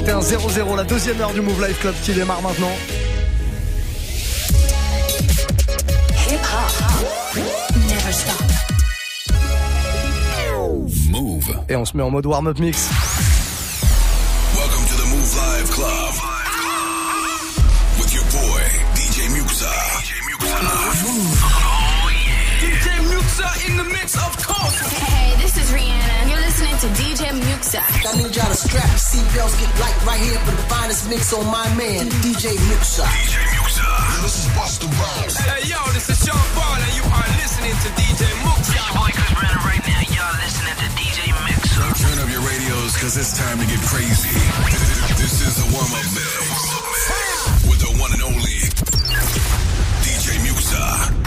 21-0-0, la deuxième heure du Move Life Club qui démarre maintenant. Hip -hop. Never stop. Move. Et on se met en mode warm-up mix. Welcome to the Move Live Club. With your boy, DJ Muxa. DJ Muxa. Move. Oh, yeah. DJ Muxa in the mix, of course. Hey, to DJ Muxxa. I need y'all to strap your seatbelts, get light right here for the finest mix on my man, DJ Muxxa. DJ Muxxa. this is Busta Rhymes. Hey, yo, this is Sean Paul, and you are listening to DJ Muxxa. It's your boy Chris Brandon right now. Y'all listening to DJ Muxxa. Turn up your radios, cause it's time to get crazy. This is the warm-up mix. With the one and only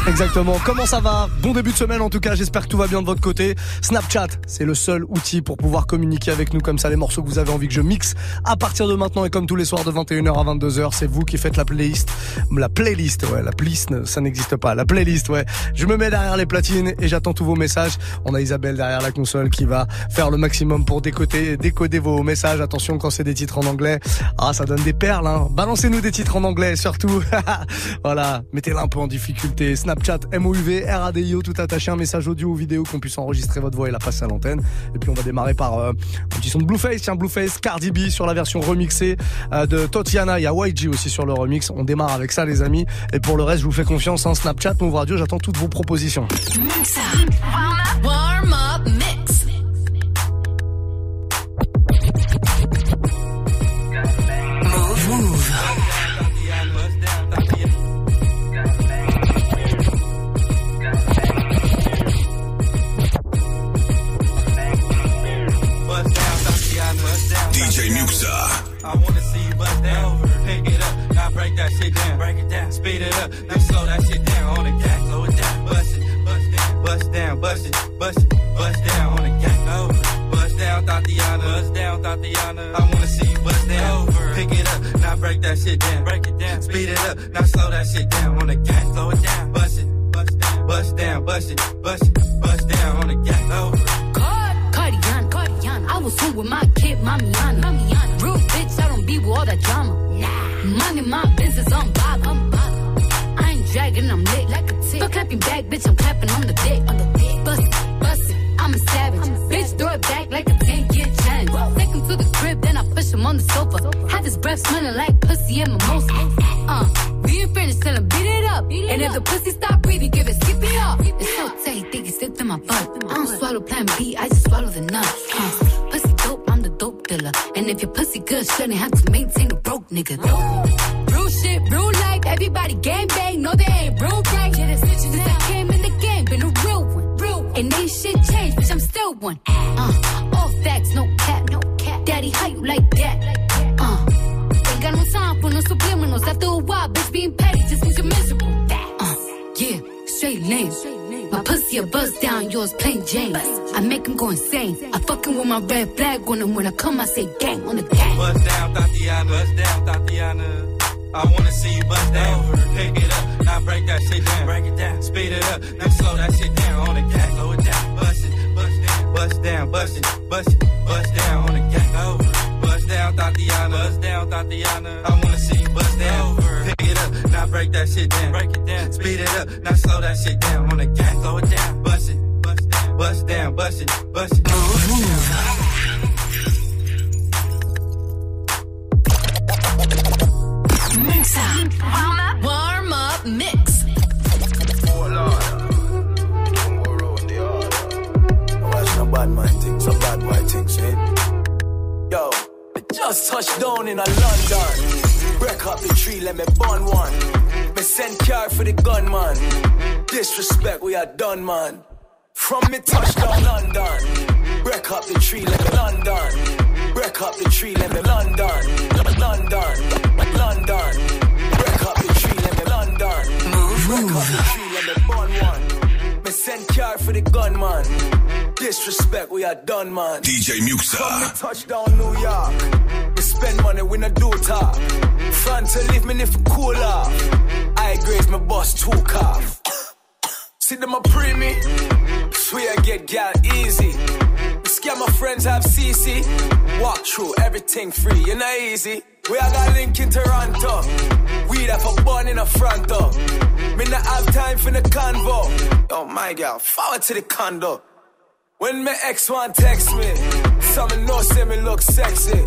Exactement. Comment ça va? Bon début de semaine en tout cas. J'espère que tout va bien de votre côté. Snapchat, c'est le seul outil pour pouvoir communiquer avec nous comme ça les morceaux que vous avez envie que je mixe à partir de maintenant et comme tous les soirs de 21h à 22h. C'est vous qui faites la playlist. La playlist, ouais, la playlist, ça n'existe pas. La playlist, ouais. Je me mets derrière les platines et j'attends tous vos messages. On a Isabelle derrière la console qui va faire le maximum pour décoder, décoder vos messages. Attention quand c'est des titres en anglais. Ah, ça donne des perles, hein. Balancez-nous des titres en anglais, surtout. voilà. Mettez-la un peu en difficulté. MOUV, RADIO, tout attaché, un message audio ou vidéo qu'on puisse enregistrer votre voix et la passer à l'antenne. Et puis on va démarrer par euh, un petit son de Blueface, tiens Blueface, Cardi B sur la version remixée euh, de Totiana, il y a YG aussi sur le remix. On démarre avec ça les amis. Et pour le reste, je vous fais confiance en Snapchat, Move Radio, j'attends toutes vos propositions. Up, then slow that shit down on the gas. Slow it down, bust it, bust down, bust down, bust it, bust it, bust down on the gas. Over, bust down, Thotiana. Bust down, Thotiana. I wanna see you bust down. Over, pick it up, now break that shit down. Break it down, speed it up, now slow that shit down on the gas. Slow it down, bust it, bust down, bust down, bust it, bust it. Bad man things, some bad boy things, eh? Yo, I just touched down in a London. Break up the tree, let me burn one. Me send car for the gunman. Disrespect, we are done, man. From me touchdown London. Break up the tree, let me London. Break up the tree, let me London. London, London. Move. Me send car for the gunman. Disrespect, we are done, man. DJ Muxxa. Come touchdown New York. We spend money, we not do talk. Front to leave me if cool off. I grade my boss two calf. See them a pre me. Swear I get gal easy. My friends have CC. Walk through everything free, you know easy. We all got link in Toronto. We that for born in the front door. Me not have time for the convo. Oh my god, forward to the condo. When my ex one text me, some know say me look sexy.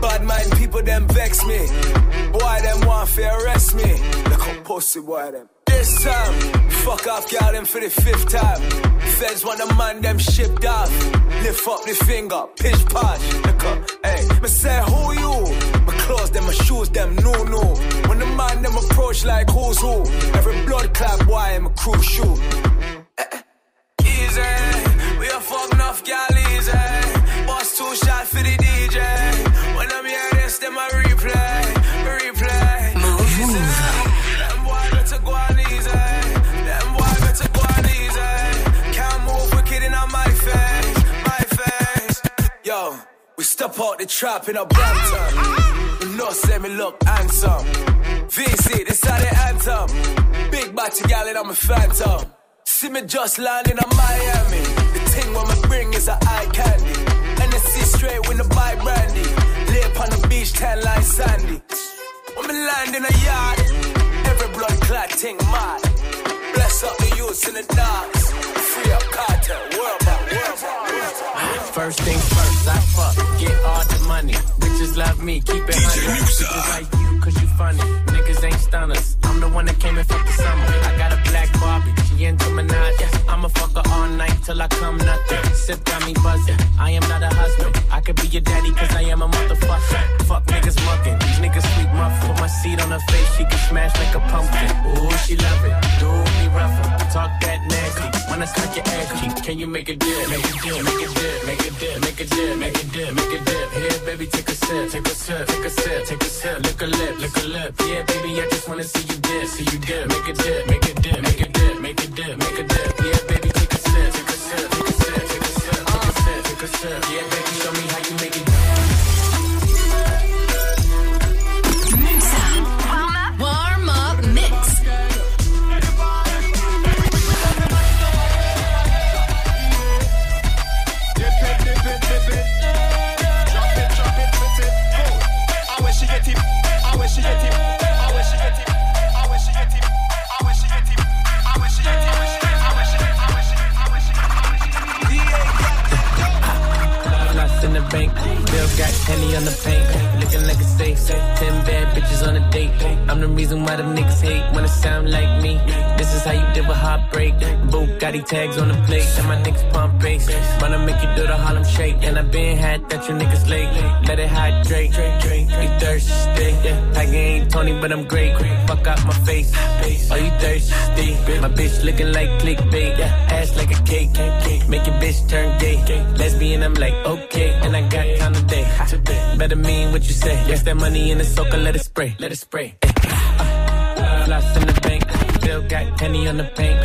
Bad mind people them vex me. Boy them want to arrest me. Look how pussy boy them. This time, fuck off, girl, them for the fifth time. Feds want the man, them shipped off. Lift up the finger, pitch patch. Look up, hey, me say, who you? My clothes, them, my shoes, them, no, no. When the man, them approach like who's who. Every blood clap, boy, I'm a crew shoot. Eh, eh. Easy, we are fucking off, gal, easy. Boss two shot for the step out the trap in a Brampton. You know, say me look handsome. VC, this how the anthem. Big body gal and I'm a phantom. See me just landing on Miami. The thing when me bring is a eye candy. NSC straight with the bike brandy. Lay up on the beach, tan line sandy. When me land in a yard, every blood clot thing mad. Bless up the youths in the dogs. Free up cartel, world First things first, I fuck, get all the money. Bitches love me, keep it honey. Bitches like you, cause you funny. Niggas ain't stunners. I'm the one that came and fucked the summer. I got a black Barbie, she into Minaj. I'ma fuck her all night till I come nothing. Sip got me buzzing. I am not a husband. I could be your daddy, cause I am a motherfucker. Fuck niggas mucking. These niggas sweet muff. Put my seat on her face, she can smash like a pumpkin. Ooh, she love it. Do me rougher. Talk that nasty. Wanna suck your ass cheek. Can you make a dip? Make a dip, make a dip, make a dip, make a dip, make a dip, make a dip. Here, baby, take a sip, take a sip, take a sip, take a sip. Lick a lip, lick a lip. Yeah, baby, I just wanna see you dip, see you dip. Make a dip, make a dip, make a dip, make a dip, make a dip. Yeah, baby, take a sip, take a sip, take a sip, take a sip, take a sip, take a sip. Yeah, baby, show me how you That money in the soaker, let it spray, let it spray. Uh, uh, Lost in the bank, Bill got Henny on the paint,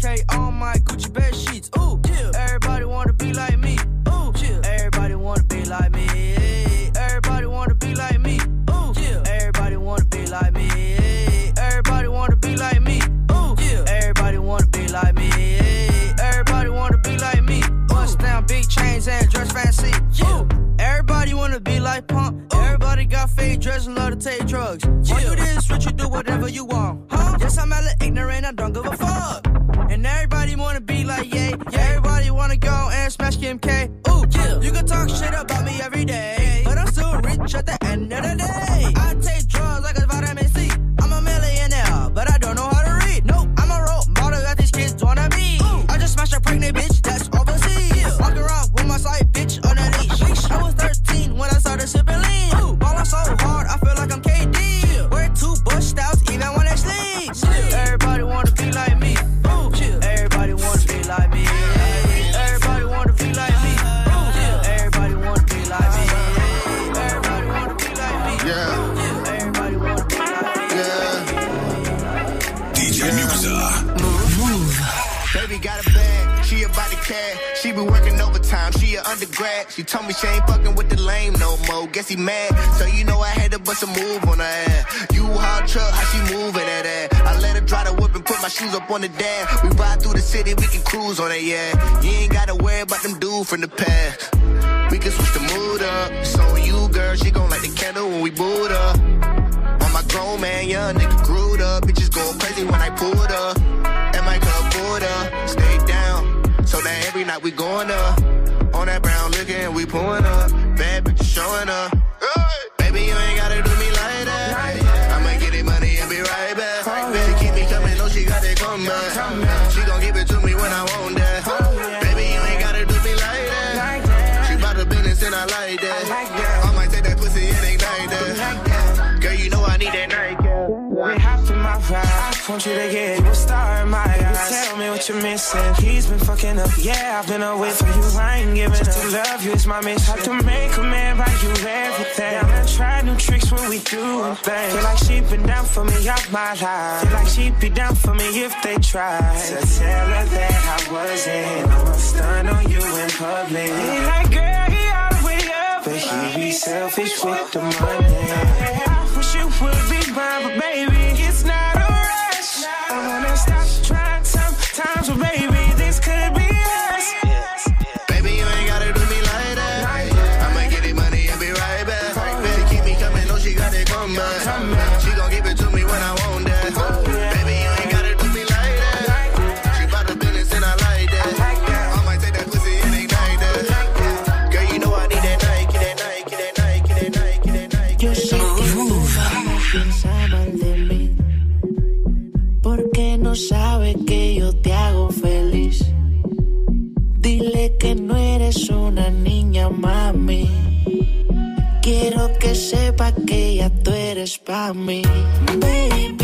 KO on the dam. We ride through the city, we can cruise on it, yeah. You ain't gotta worry about them dudes from the past. We can switch the mood up. So you, girl. She gon' like the candle when we boot up. I'm a grown man, young nigga grew up. Bitches go crazy when I pulled up. And my club pulled up. Stay down. So that every night we going up. On that brown liquor and we pullin' up. up. Yeah, I've been away from you, I ain't giving up. to love you is my mission. Have to make a man by you everything. Yeah, I try new tricks when we do things. Feel like she been down for me all my life. Feel like she'd be down for me if they tried. So tell her that I wasn't. I'm stunned on you in public. He like, girl, he all the way up. But he be selfish with the money. I wish you would be mine, but baby. que ya tú eres para mí, baby.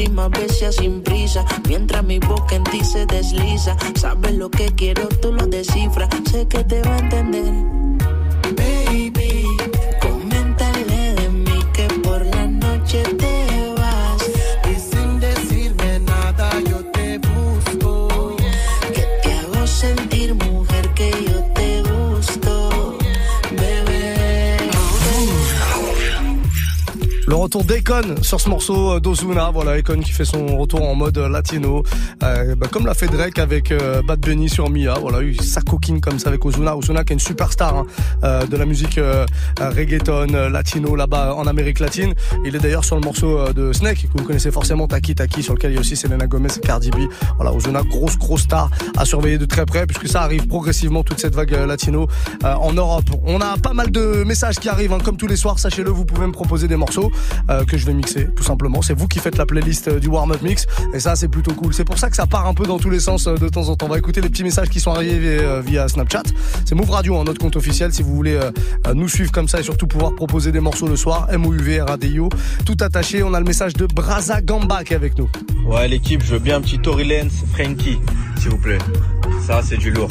Próxima vez sin prisa. Mientras mi boca en ti se desliza, sabes lo que quiero, tú lo descifras. Sé que te va a entender. Retour d'Econ sur ce morceau euh, d'Ozuna, voilà Econ qui fait son retour en mode euh, latino, euh, bah, comme l'a fait Drake avec Bad Bunny sur Mia, voilà sa coquine comme ça avec Ozuna, Ozuna qui est une superstar hein, de la musique reggaeton latino là-bas en Amérique latine. Il est d'ailleurs sur le morceau de Snake que vous connaissez forcément Taki Taki sur lequel il y a aussi Selena Gomez et Cardi B. Voilà Ozuna grosse grosse star à surveiller de très près puisque ça arrive progressivement toute cette vague latino en Europe. On a pas mal de messages qui arrivent hein, comme tous les soirs, sachez-le, vous pouvez me proposer des morceaux euh, que je vais mixer tout simplement. C'est vous qui faites la playlist euh, du warm-up mix et ça c'est plutôt cool. C'est pour ça que ça part un peu dans tous les sens euh, de temps en temps. On va écouter les petits messages qui sont arrivés via Snapchat. C'est Move Radio, hein, notre compte officiel si vous voulez nous suivre comme ça et surtout pouvoir proposer des morceaux le soir. MOUV, RADIO, tout attaché. On a le message de Braza Gamba qui est avec nous. Ouais, l'équipe, je veux bien un petit Tory Lenz, Frankie, s'il vous plaît. Ça, c'est du lourd.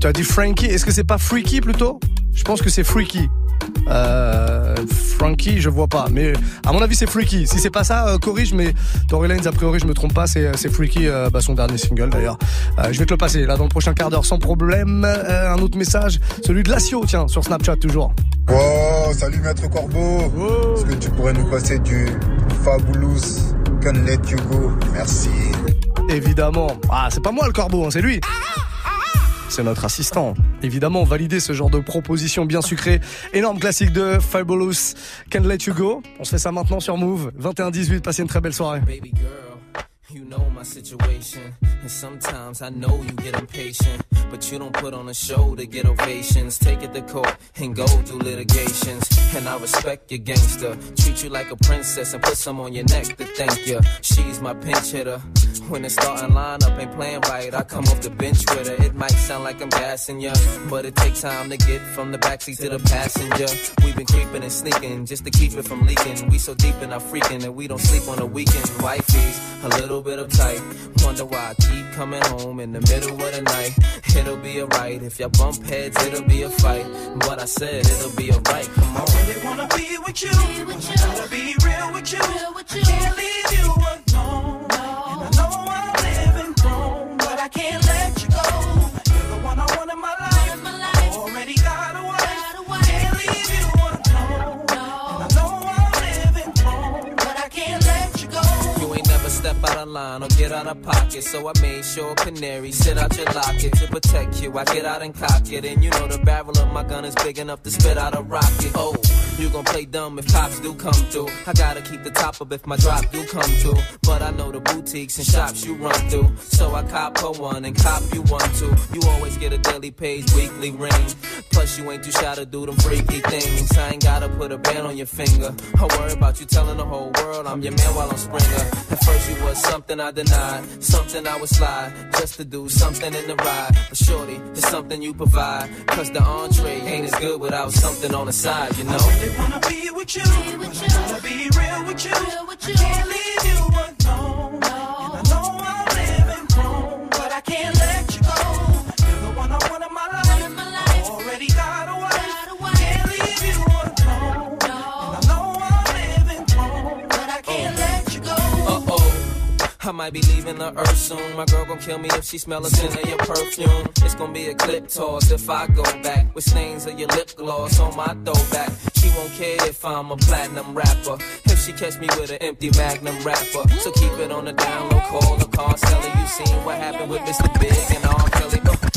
Tu as dit Frankie, est-ce que c'est pas Freaky plutôt? Je pense que c'est Freaky. Euh, Frankie, je vois pas, mais à mon avis c'est Freaky. Si c'est pas ça, euh, corrige, mais Tory Lanez, a priori je me trompe pas, c'est c'est Freaky, euh, bah, son dernier single d'ailleurs. Euh, je vais te le passer là dans le prochain quart d'heure sans problème. Euh, un autre message, celui de Lacio, tiens, sur Snapchat toujours. Oh, salut Maître Corbeau. Est-ce que tu pourrais nous passer du Fabulous Can Let You Go? Merci. Évidemment. Ah, c'est pas moi le corbeau, hein, c'est lui. C'est notre assistant. Évidemment, valider ce genre de proposition bien sucrée. Énorme classique de Fabulous Can Let You Go. On se fait ça maintenant sur Move. 21-18, passez une très belle soirée. Situation. And sometimes I know you get impatient. But you don't put on a show to get ovations. Take it to court and go through litigations. And I respect your gangster. Treat you like a princess and put some on your neck to thank you. She's my pinch hitter. When the starting lineup ain't playing right, I come off the bench with her. It might sound like I'm gassing ya, but it takes time to get from the backseat to the passenger. We've been creeping and sneaking just to keep it from leaking. We so deep in our freaking that we don't sleep on the weekend. Wifey's a little bit uptight. Wonder why I keep coming home in the middle of the night. It'll be alright if y'all bump heads, it'll be a fight. But I said it'll be alright. Come on. really wanna be with you. Wanna be real with you. I can't leave you never step line or get out of pocket. So I made sure Canary sit out your locket to protect you. I get out and cock it. And you know the barrel of my gun is big enough to spit out a rocket. Oh, you gon' play dumb if cops do come through. I gotta keep the top up if my drop do come through. But I know the boutiques and shops you run through. So I cop her one and cop you one too. You always get a daily page, weekly ring. Plus you ain't too shy to do them freaky things. I ain't gotta put a band on your finger. I worry about you telling the whole world I'm your man while I'm Springer. At first you was something I denied, something I would slide just to do something in the ride. But shorty, it's something you provide. Cause the entree ain't as good without something on the side, you know. I really wanna be with you. Wanna be real with you. I can't leave you might be leaving the earth soon. My girl gon' kill me if she smell a scent of your perfume. It's gonna be a clip toss if I go back with stains of your lip gloss on my throwback. She won't care if I'm a platinum rapper. If she catch me with an empty magnum wrapper, so keep it on the down low. Call the car seller. You seen what happened with Mr. Big and R. Kelly? Uh,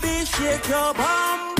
baby, shake your bum.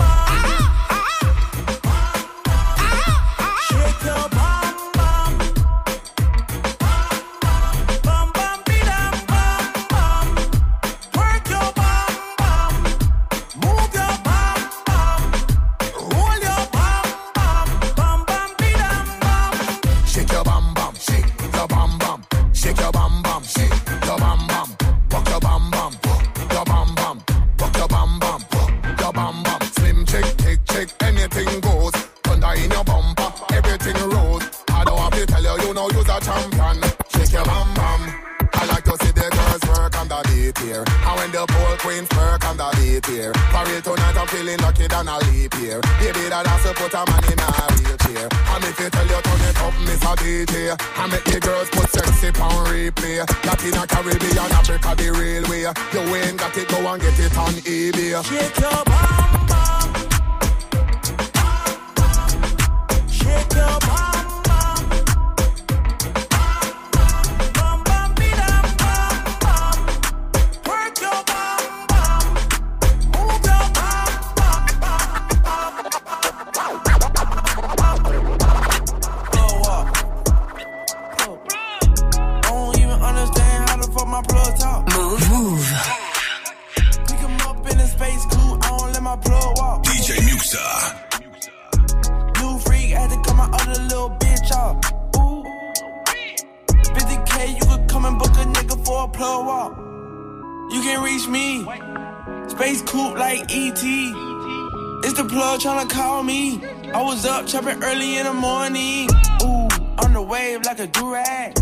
in the morning. Ooh, on the wave like a durag.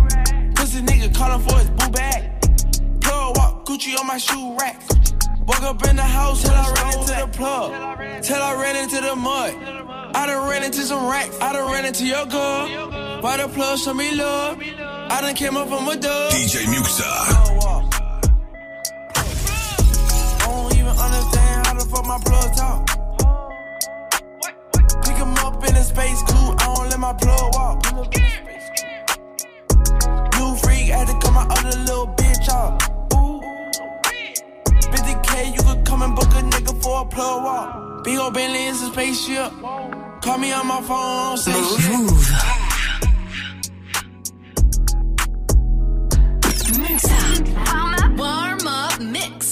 Pussy nigga calling for his boo bag. Plug walk Gucci on my shoe rack. Woke up in the house till I ran into the plug. Till I ran into the mud. I done ran into some racks. I done ran into your girl. Why the plug show me love? I done came up from a dub. DJ Muxxa. I don't even understand how the fuck my plug talk space cool, I don't let my plug walk. New freak, had to cut my other little bitch off. 50k, you could come and book a nigga for a plug walk. Big ol' Bentley is a spaceship. Call me on my phone, say Move. shit. Warm up mix.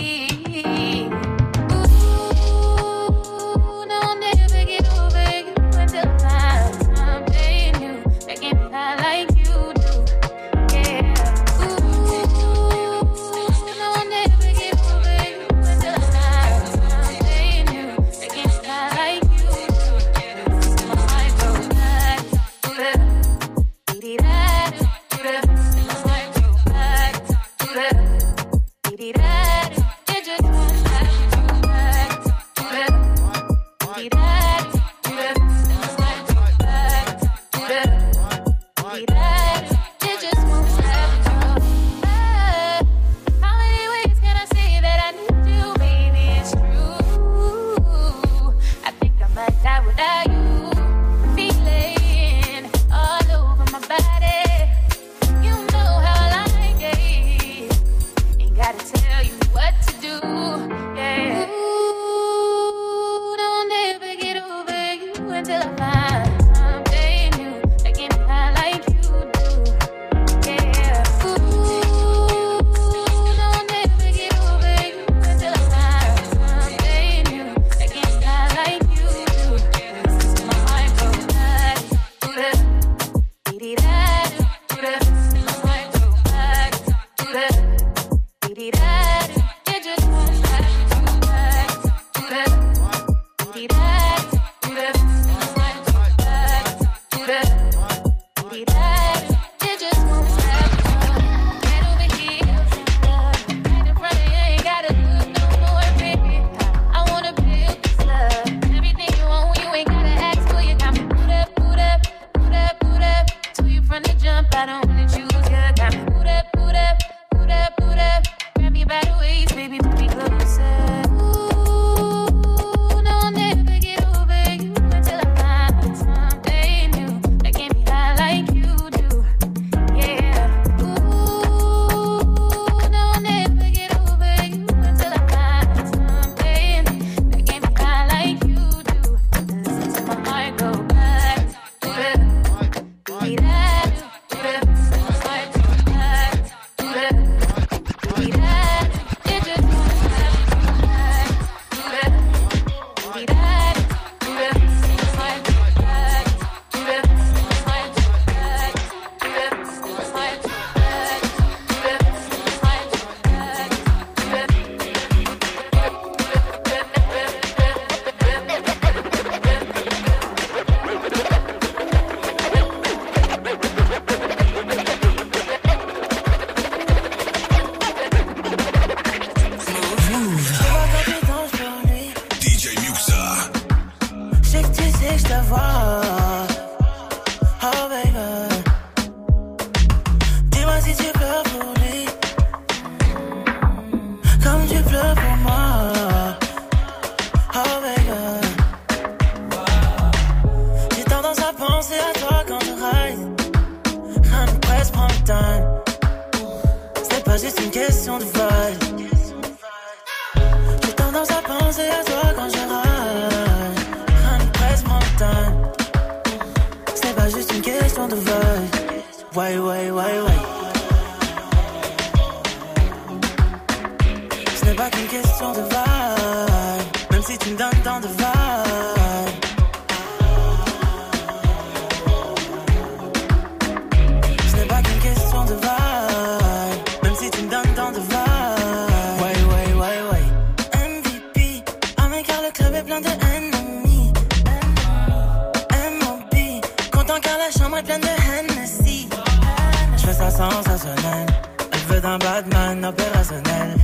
Elle veut d'un Batman opérationnel.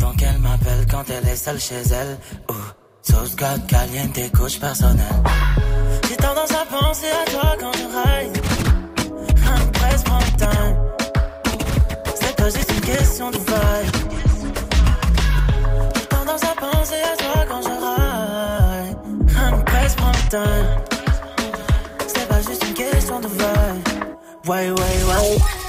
Donc elle m'appelle quand elle est seule chez elle. Ouh, sauce God caliente, couche personnelle. J'ai tendance à penser à toi quand je ride. Un presse prend le time. C'est pas juste une question de vibe. J'ai tendance à penser à toi quand je ride. Un presse prend le time. C'est pas juste une question de vibe. Ouais, ouais, ouais.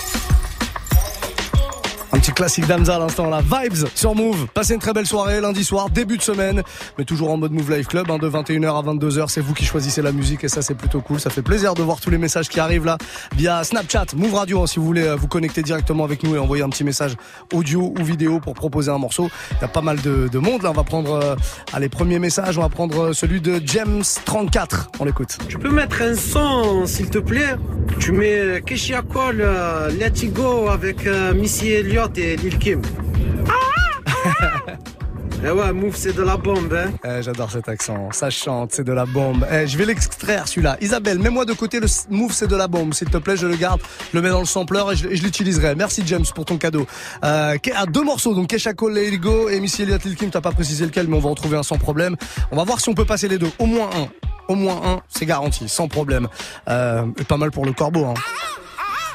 Classique d'Amza à l'instant, la Vibes sur Move. Passez une très belle soirée lundi soir, début de semaine, mais toujours en mode Move Live Club, hein, de 21h à 22h. C'est vous qui choisissez la musique et ça c'est plutôt cool. Ça fait plaisir de voir tous les messages qui arrivent là via Snapchat, Move Radio, hein, si vous voulez euh, vous connecter directement avec nous et envoyer un petit message audio ou vidéo pour proposer un morceau. Il y a pas mal de, de monde là. On va prendre euh, allez, premier message, on va prendre euh, celui de James34. On l'écoute. Tu peux mettre un son, s'il te plaît? Tu mets euh, It Go avec Missy Elliott et Lil Kim. Eh ouais, Move, c'est de la bombe, hein. Eh, J'adore cet accent, ça chante, c'est de la bombe. Eh, je vais l'extraire celui-là. Isabelle, mets-moi de côté le move, c'est de la bombe, s'il te plaît, je le garde, je le mets dans le sampler et je, l'utiliserai. Merci James pour ton cadeau. Euh, Ke- ah, deux morceaux, donc Kesha Cole, Let It Go et Missy Elliott Lil Kim, t'as pas précisé lequel, mais on va en trouver un sans problème. On va voir si on peut passer les deux, au moins un. Au moins un, c'est garanti, sans problème. Euh, et pas mal pour le corbeau, hein.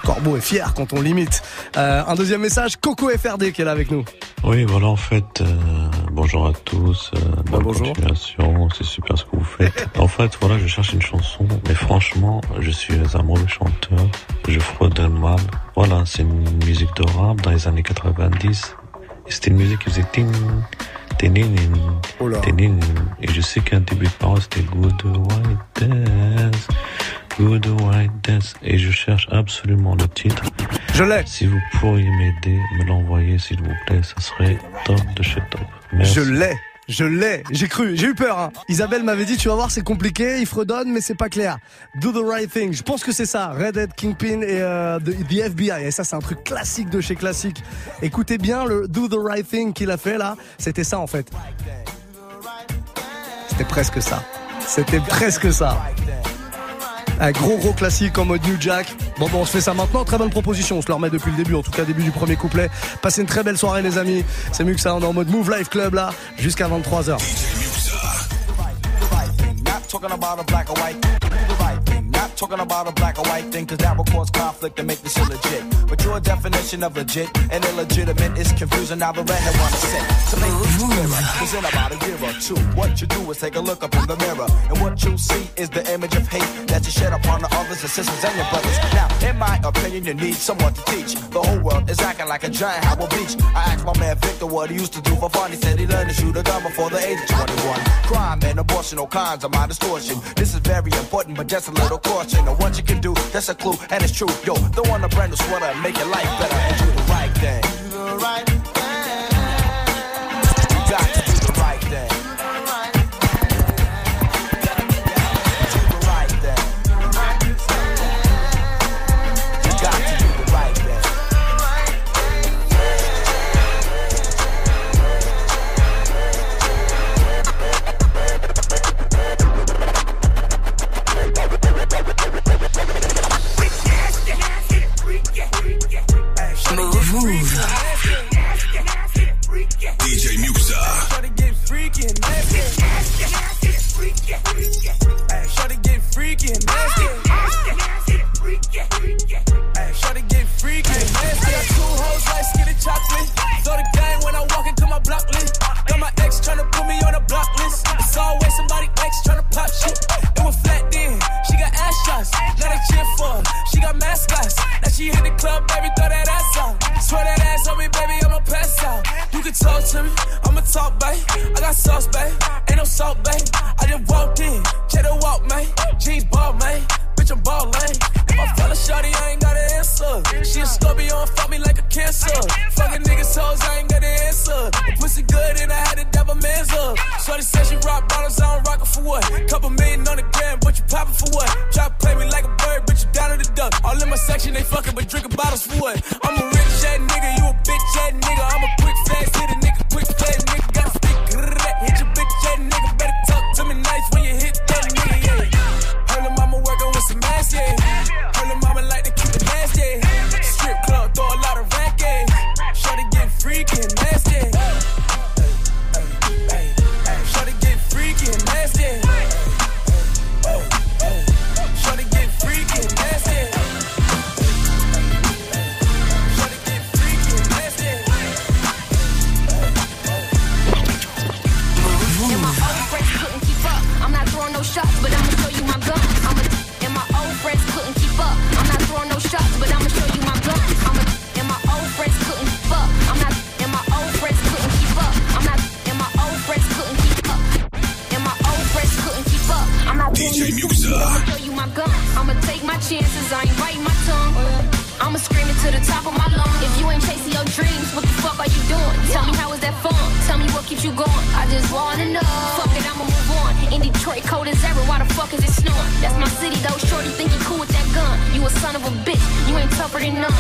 Corbeau est fier quand on limite. Euh, un deuxième message, Coco FRD qui est là avec nous. Oui, voilà, en fait, euh, bonjour à tous, euh, bonne continuation, c'est super ce que vous faites. en fait, voilà, je cherche une chanson, mais franchement, je suis un mauvais chanteur, je fredonne mal. Voilà, c'est une musique de rap dans les années 90. Et c'était une musique qui faisait ting, téninin, téninin. Et je sais qu'un début de parole, c'était Good White Dance, Good White Dance. Et je cherche absolument le titre. Je l'ai. Si vous pourriez m'aider, me l'envoyer, s'il vous plaît, ça serait top de chez top. Merci. Je l'ai. Je l'ai, j'ai cru, j'ai eu peur. Hein. Isabelle m'avait dit, tu vas voir, c'est compliqué, il fredonne, mais c'est pas clair. Do the right thing. Je pense que c'est ça. Red Dead Kingpin et euh, the, the FBI. Et ça, c'est un truc classique de chez classique. Écoutez bien le Do the right thing qu'il a fait là. C'était ça en fait. C'était presque ça. C'était presque ça. Un gros gros classique en mode New Jack. Bon bon on se fait ça maintenant, très bonne proposition, on se le remet depuis le début, en tout cas début du premier couplet. Passez une très belle soirée les amis. C'est mieux que ça, on est en mode Move Life Club là, jusqu'à 23h. Talking about a black or white thing, cause that will cause conflict and make this illegit. But your definition of legit and illegitimate is confusing. Now the red had wanna say. To make things clearer, cause in about a year or two, what you do is take a look up in the mirror. And what you see is the image of hate that you shed upon the others, the sisters, and your brothers. Now, in my opinion, you need someone to teach. The whole world is acting like a giant Howell Beach. I asked my man Victor what he used to do for fun. He said he learned to shoot a gun before the age of 21. Crime and abortion, all kinds of my distortion. This is very important, but just a little caution. And what you can do, that's a clue, and it's true. Yo, throw on a brand new sweater and make your life better and do the right thing. Do the right thing. A bitch. You ain't tougher than none.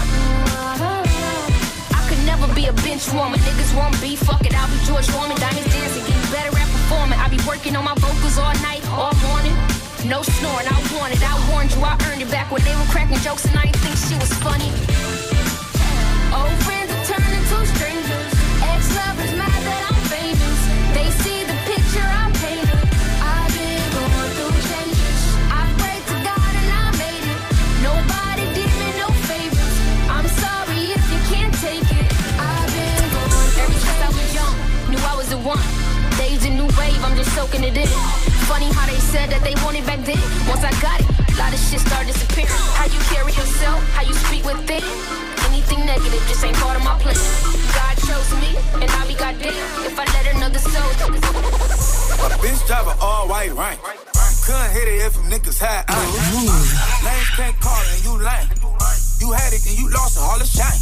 I could never be a bench woman. Niggas want beef. Fuck it, I'll be George Foreman. Diamonds dancing, getting better at performing. I be working on my vocals all night, all morning. No snoring, I want it. I warned you, I earned it back when they were cracking jokes and I didn't think she was funny. I'm just soaking it in. Funny how they said that they wanted back then. Once I got it, a lot of shit started disappearing. How you carry yourself, how you speak with it. Anything negative just ain't part of my plan. God chose me, and I'll be goddamn if I let another soul. A bitch drive an all white rank. Couldn't hit it if them niggas had iron. Lanes can't call and you lame. You had it and you lost it, all the shine.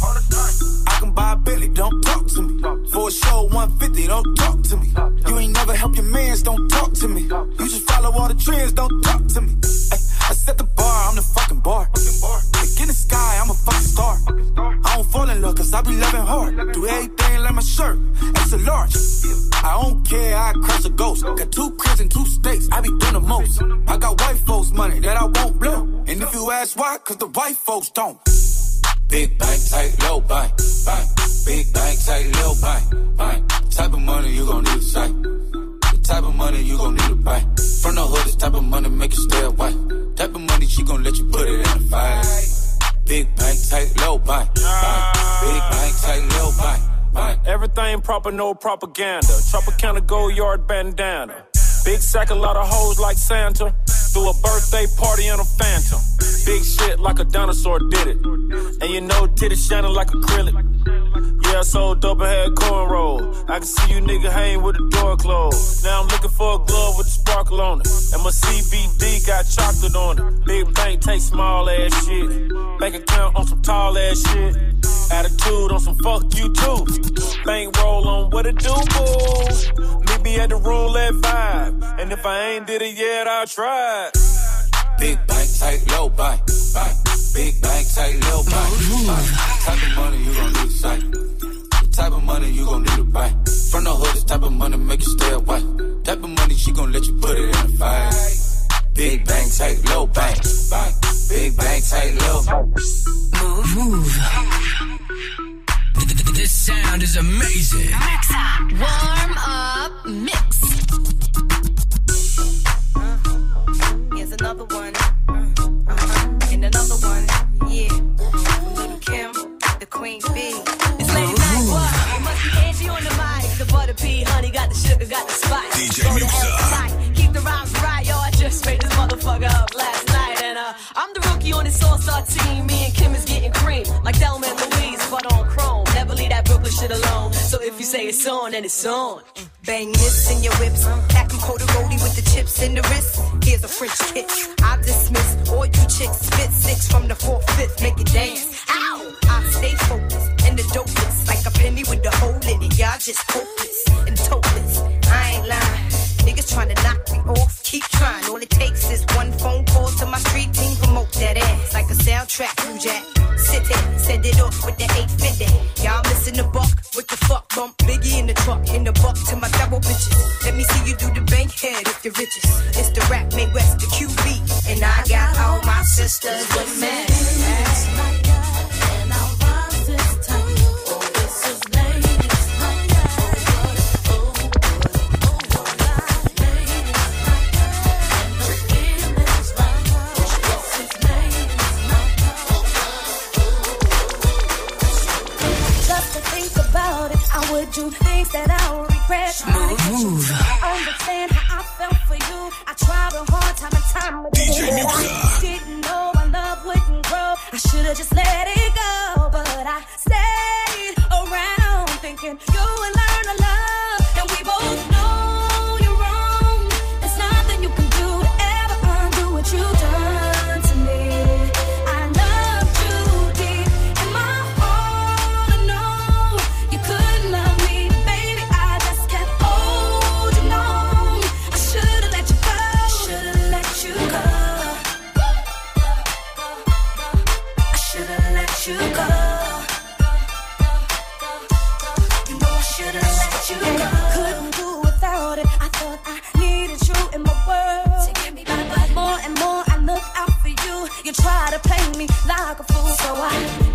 I can buy a Billy, don't talk to me. For a show 150, don't talk to me. You ain't never help your mans, don't talk to me. You just follow all the trends, don't talk to me. I set the bar, I'm the fucking bar. Like in the sky, I'm a fucking star. Fall in love cause I be loving hard. Do everything like my shirt, extra large. I don't care, I crush a ghost. Got two cribs and two states, I be doing the most. I got white folks' money that I won't blow. And if you ask why, cause the white folks don't. Big bank, tight, low bank, bank. Big bank, tight, low bank, bank. Type of money you gon' need to sight. The type of money you gon' need to buy. From the hood, this type of money make you stay away. Type of money she gon' let you put it in the fight. Big bank, tight, low bank. Big bank, tight, low bank. Everything proper, no propaganda. Tropicana gold yard bandana. Big sack, a lot of hoes like Santa. Threw a birthday party in a phantom. Big shit like a dinosaur did it. And you know, titties shining like acrylic. Yeah, I sold dope and had cornrow. I can see you nigga hang with the door closed. Now I'm looking for a glove with a sparkle on it. And my CBD got chocolate on it. Big bank take small ass shit. Bank account on some tall ass shit. Attitude on some fuck you too. Bank roll on what it do, boo. Me at the roulette vibe. And if I ain't did it yet, I'll try. Big bank, take low bank. Big bank, take low bank. Type of money you gon' to sight. The type of money you gon' need to buy. From the hood, this type of money make you stay away. Type of money she gon' let you put it in the fight. Big bank, tight, low bank, bank. Big bank, tight, low bank. Move. Move. This sound is amazing. Warm up mix. Here's another one. Uh-huh. And another one. Yeah. From Lil Kim, the Queen Bee. Got the sugar, got the spice. DJ Go to Muxxa. hell tonight. Keep the rhymes right, yo. I just made this motherfucker up last night. And uh, I'm the rookie on this all-star team. Me and Kim is getting cream. Like Thelma and Louise, but on chrome. Never leave that Brooklyn shit alone. So if you say it's on, then it's on. Bang this in your whips. Them cold roadie with the chips in the wrist. Here's a French kiss. I dismiss all you chicks. Spit six from the fourth, fifth. Make it dance. Ow! I stay focused and the dopest. Like a penny with the hole in it. Y'all just hopeless and topless. Lying. Niggas trying to knock me off, keep trying. All it takes is one phone call to my street team, promote that ass like a soundtrack. New Jack, sit there, send it off with the 850. Y'all missing the buck with the fuck bump. Biggie in the truck, in the buck to my double bitches. Let me see you do the bank head if you're richest. It's the rap made west, the QB. And I got all my sisters with me. That I would regret. To get understand how I felt for you. I tried a hard time and time again. I didn't know my love wouldn't grow. I should have just let it go, but I stayed around thinking you would fool,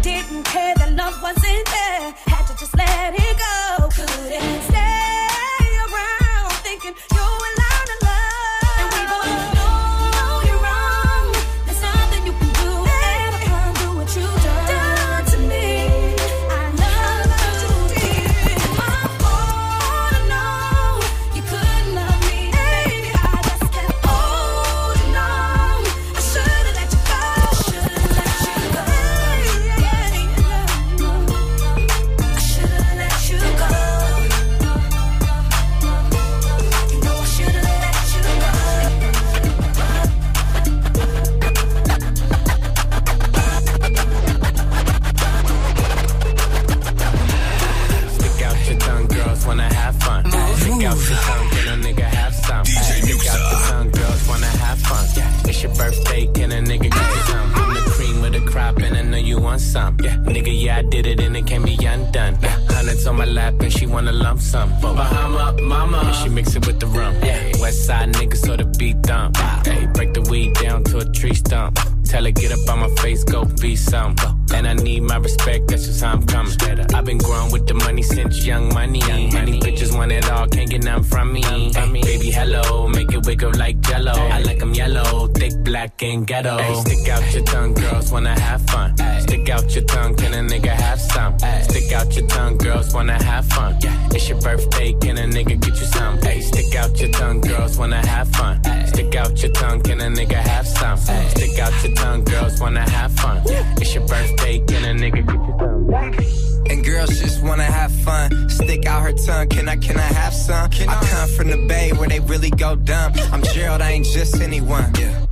can a nigga have some? Stick out your tongue, girls wanna have fun. It's your birthday, can a nigga get you some? And girls just wanna have fun. Stick out her tongue, can I, can I have some? Can I come from the bay where they really go dumb. I'm Gerald, I ain't just anyone. Oh.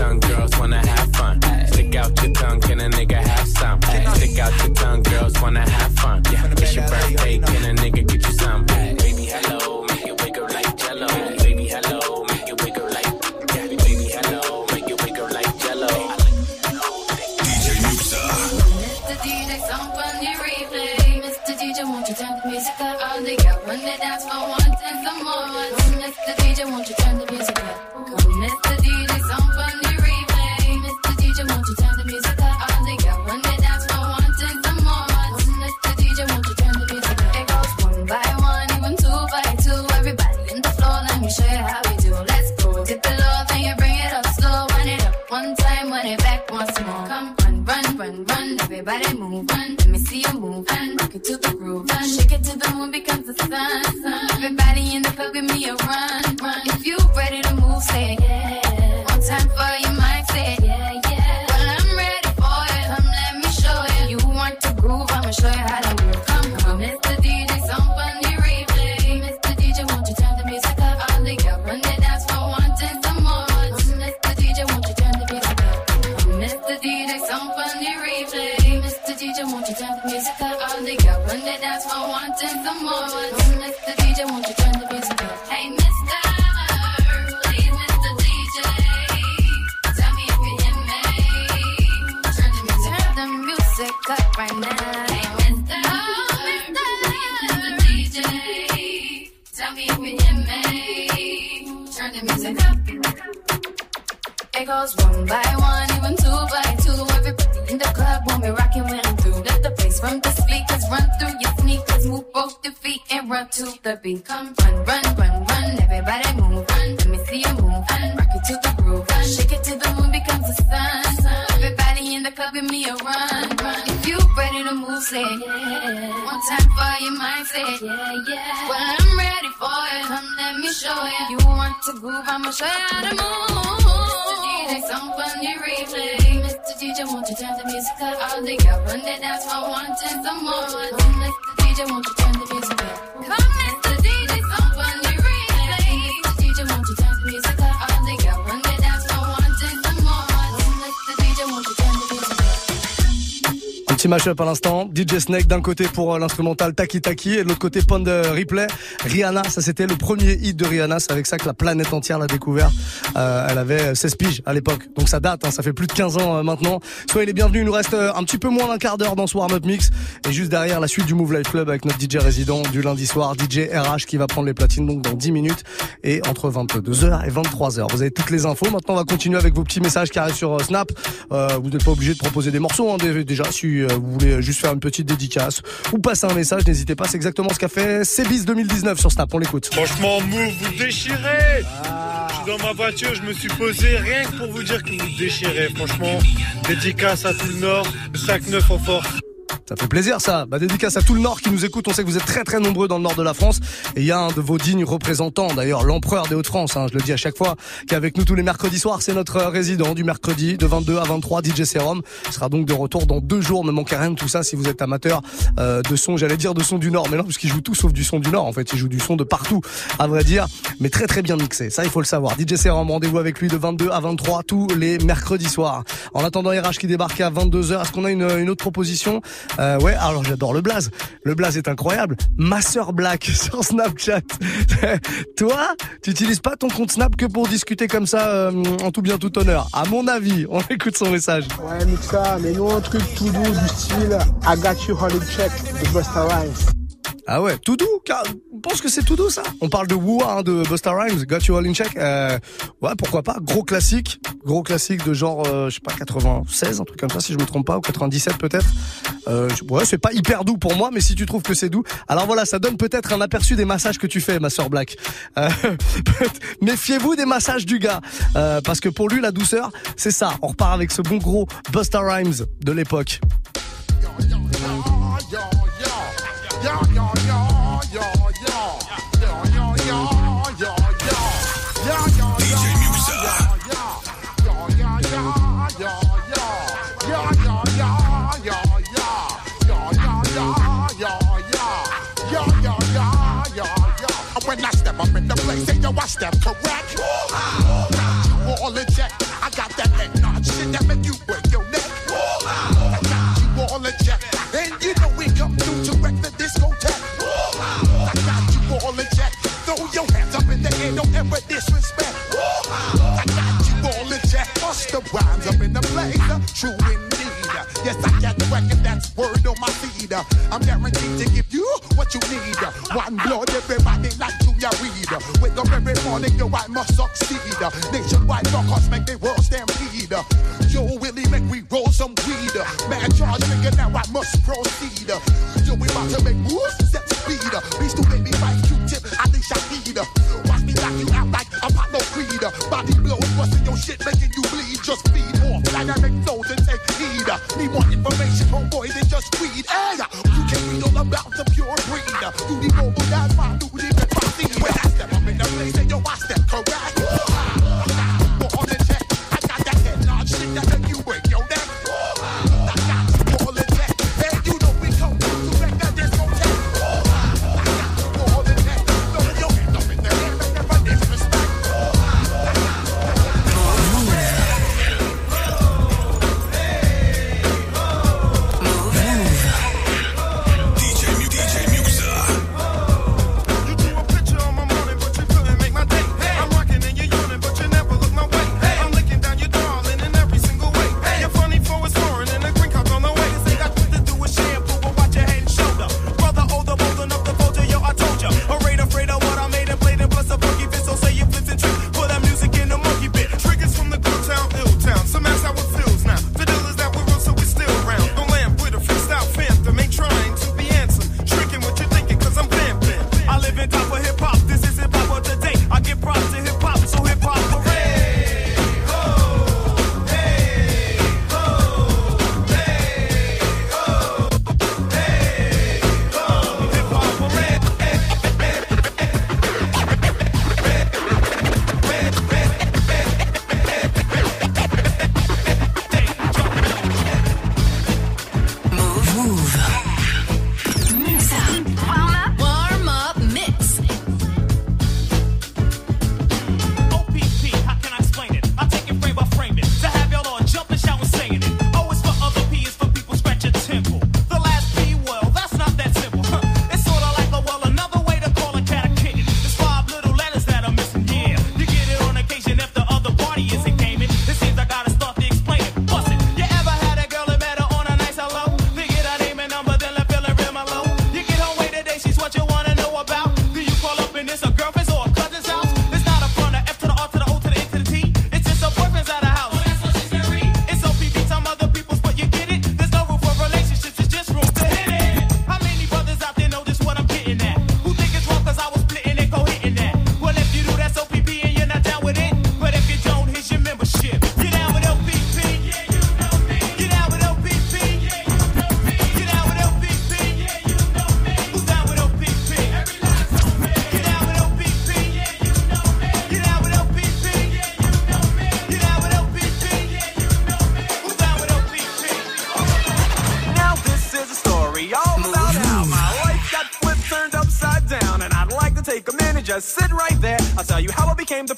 girls wanna have fun. Stick out your tongue, can a nigga have some? Stick out your tongue, girls wanna have fun. It's your birthday, can a nigga get you some? Baby, hello, beat. Come run, run, run, run. Everybody move. Run. Let me see you move. Run. Rock it to the groove. Run. Shake it till the moon becomes the sun. Everybody in the club, give me a run, run. If you ready to move, say yeah. One time for your mind, say yeah, yeah. Well, I'm ready for it. Come, let me show you. You want to groove, I'ma show you how to move. Mr. DJ, replay. Mr. DJ, won't you turn the music up? All the girls run the dance for wanting some more. Mr. DJ, won't you turn the music up? Mashup à l'instant. DJ Snake d'un côté pour euh, l'instrumental Taki Taki et de l'autre côté Pond Replay. Rihanna, ça c'était le premier hit de Rihanna. C'est avec ça que la planète entière l'a découvert. Euh, elle avait 16 piges à l'époque. Donc ça date, hein, ça fait plus de 15 ans euh, maintenant. Soyez les bienvenus. Il nous reste euh, un petit peu moins d'un quart d'heure dans ce warm-up mix. Et juste derrière la suite du Move Life Club avec notre DJ résident du lundi soir, DJ RH qui va prendre les platines donc dans 10 minutes et entre 22h et 23h. Vous avez toutes les infos. Maintenant on va continuer avec vos petits messages qui arrivent sur euh, Snap. Euh, vous n'êtes pas obligé de proposer des morceaux hein, dé- déjà si euh, vous voulez juste faire une petite dédicace ou passer un message, n'hésitez pas. C'est exactement ce qu'a fait Cébis 2019 sur Snap. On l'écoute. Franchement, Move, vous déchirez Je suis dans ma voiture, je me suis posé rien que pour vous dire que vous déchirez. Franchement, dédicace à tout le Nord, 5-9 en force. Ça fait plaisir ça. Bah, dédicace à tout le Nord qui nous écoute. On sait que vous êtes très très nombreux dans le Nord de la France. Et il y a un de vos dignes représentants, d'ailleurs l'empereur des Hauts-de-France, hein, je le dis à chaque fois, qui est avec nous tous les mercredis soirs. C'est notre euh, résident du mercredi de 22 à 23, DJ Serum. Il sera donc de retour dans deux jours. Ne manquez rien de tout ça si vous êtes amateur euh, de son, j'allais dire de son du Nord. Mais non, parce qu'il joue tout sauf du son du Nord. En fait, il joue du son de partout, à vrai dire. Mais très très bien mixé. Ça, il faut le savoir. DJ Serum, rendez-vous avec lui de 22 à 23 tous les mercredis soirs. En attendant RH qui débarque à 22h, est-ce qu'on a une, une autre proposition? Euh, Ouais, alors j'adore le blaze. Le blaze est incroyable. Ma Black sur Snapchat. Toi, tu utilises pas ton compte Snap que pour discuter comme ça euh, en tout bien tout honneur. À mon avis, on écoute son message. Ouais, mais nous un truc tout doux du style I got you check de Busta Rhymes. Ah ouais, tout doux. car- Je pense que c'est tout doux ça. On parle de Woo hein, de Busta Rhymes, Got You All In Check. Euh, ouais, pourquoi pas. Gros classique, gros classique de genre, euh, je sais pas, 96, un truc comme ça si je me trompe pas, ou 97 peut-être. Euh, ouais, c'est pas hyper doux pour moi, mais si tu trouves que c'est doux, alors voilà, ça donne peut-être un aperçu des massages que tu fais, ma sœur Black. Euh, Méfiez-vous des massages du gars, euh, parce que pour lui la douceur, c'est ça. On repart avec ce bon gros Busta Rhymes de l'époque. Place, say yo, I step correct. You all check. I got that head nod shit that make you break your neck. I got you all check. And you know we come through to wreck the discotheque. I got you all check. Throw your hands up in the air, don't ever disrespect. I got you all check. Bust the rhymes up in the place. True indeed. Yes, I got the record that's word on my feed. I'm guaranteed to give you what you need. One blood, everybody morning, yo, I must succeed. Nationwide knockouts make the world stampede.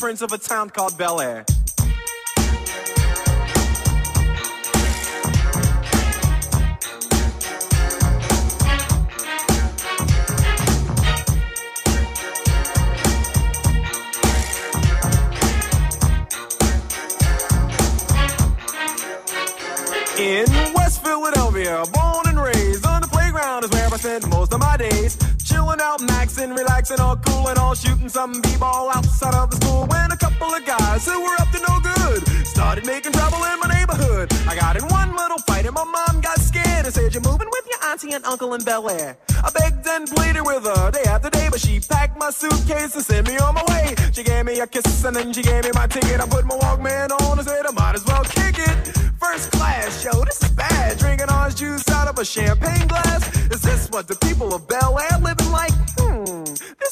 Prince of a town called Bel Air. In West Philadelphia, born and raised on the playground is where I spend most of my days. Chilling out, maxing, relaxing, all cool and all shooting some b-ball outside of the who were up to no good started making trouble in my neighborhood. I got in one little fight and my mom got scared and said, "You're moving with your auntie and uncle in Bel Air." I begged and pleaded with her day after day, but she packed my suitcase and sent me on my way. She gave me a kiss and then she gave me my ticket. I put my Walkman on and said I might as well kick it. First class, yo, this is bad. Drinking orange juice out of a champagne glass. Is this what the people of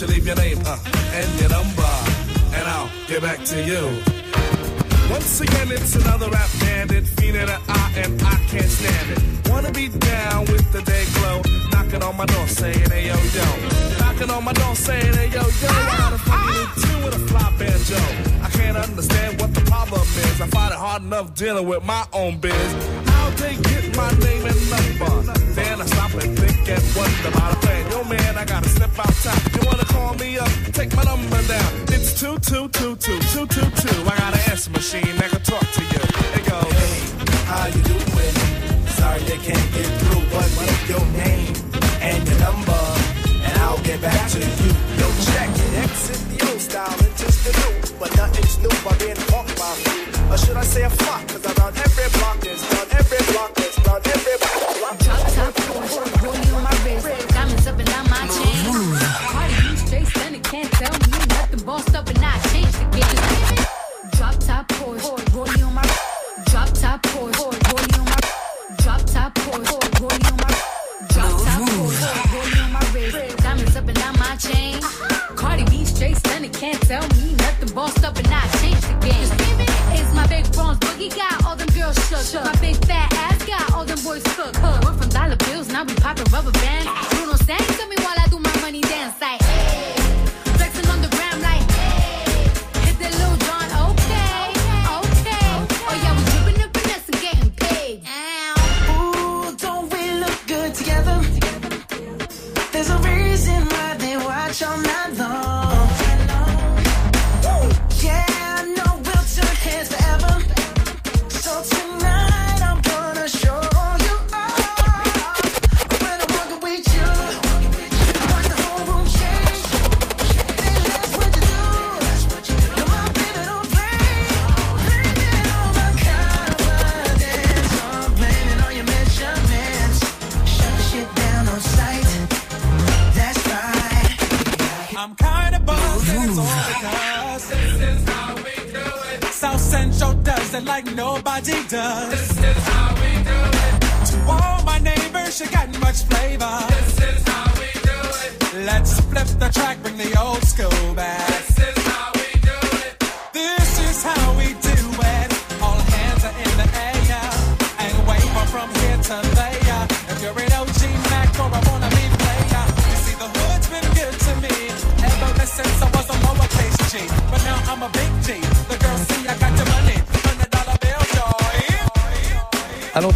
Why leave your name uh, and your number, and I'll get back to you. Once again, it's another rap bandit, feeling an eye, and I can't stand it. Wanna be down with the day glow, knocking on my door saying, hey yo yo. Knocking on my door saying, hey yo yo, I got a funky new tune with a fly banjo. I can't understand what the problem is. I find it hard enough dealing with my own biz. How they get my name and number? Stop and think and wonder about a plan. Yo man, I gotta step outside. You wanna call me up? Take my number down. It's two two two two two two two. I got an answer machine that can talk to you. It goes. Hey, How you doing? Sorry I can't get through, but what's your name and your number, and I'll get back to you. Yo, check it. Exit the old style into the new. But nothing's new by being hawked by few. Or should I say a flock? Cause around every block is done, every block is done, every block. Bills, now we poppin' rubber bands. Bruno sang to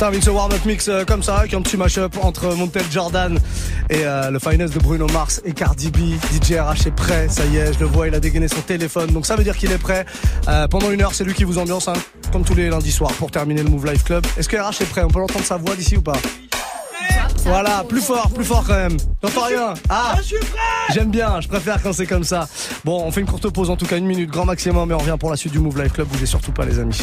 on termine ce warm-up mix euh, comme ça, avec un petit mash-up entre Montel Jordan et euh, le finest de Bruno Mars et Cardi B. DJ RH est prêt, ça y est, je le vois, il a dégainé son téléphone, donc ça veut dire qu'il est prêt. Euh, pendant une heure, c'est lui qui vous ambiance, hein, comme tous les lundis soirs, pour terminer le Move Life Club. Est-ce que RH est prêt? On peut l'entendre sa voix d'ici ou pas? Voilà, plus fort, plus fort quand même. J'entends rien. Ah, j'aime bien, je préfère quand c'est comme ça. Bon, on fait une courte pause en tout cas, une minute, grand maximum, mais on revient pour la suite du Move Life Club. Bougez surtout pas, les amis.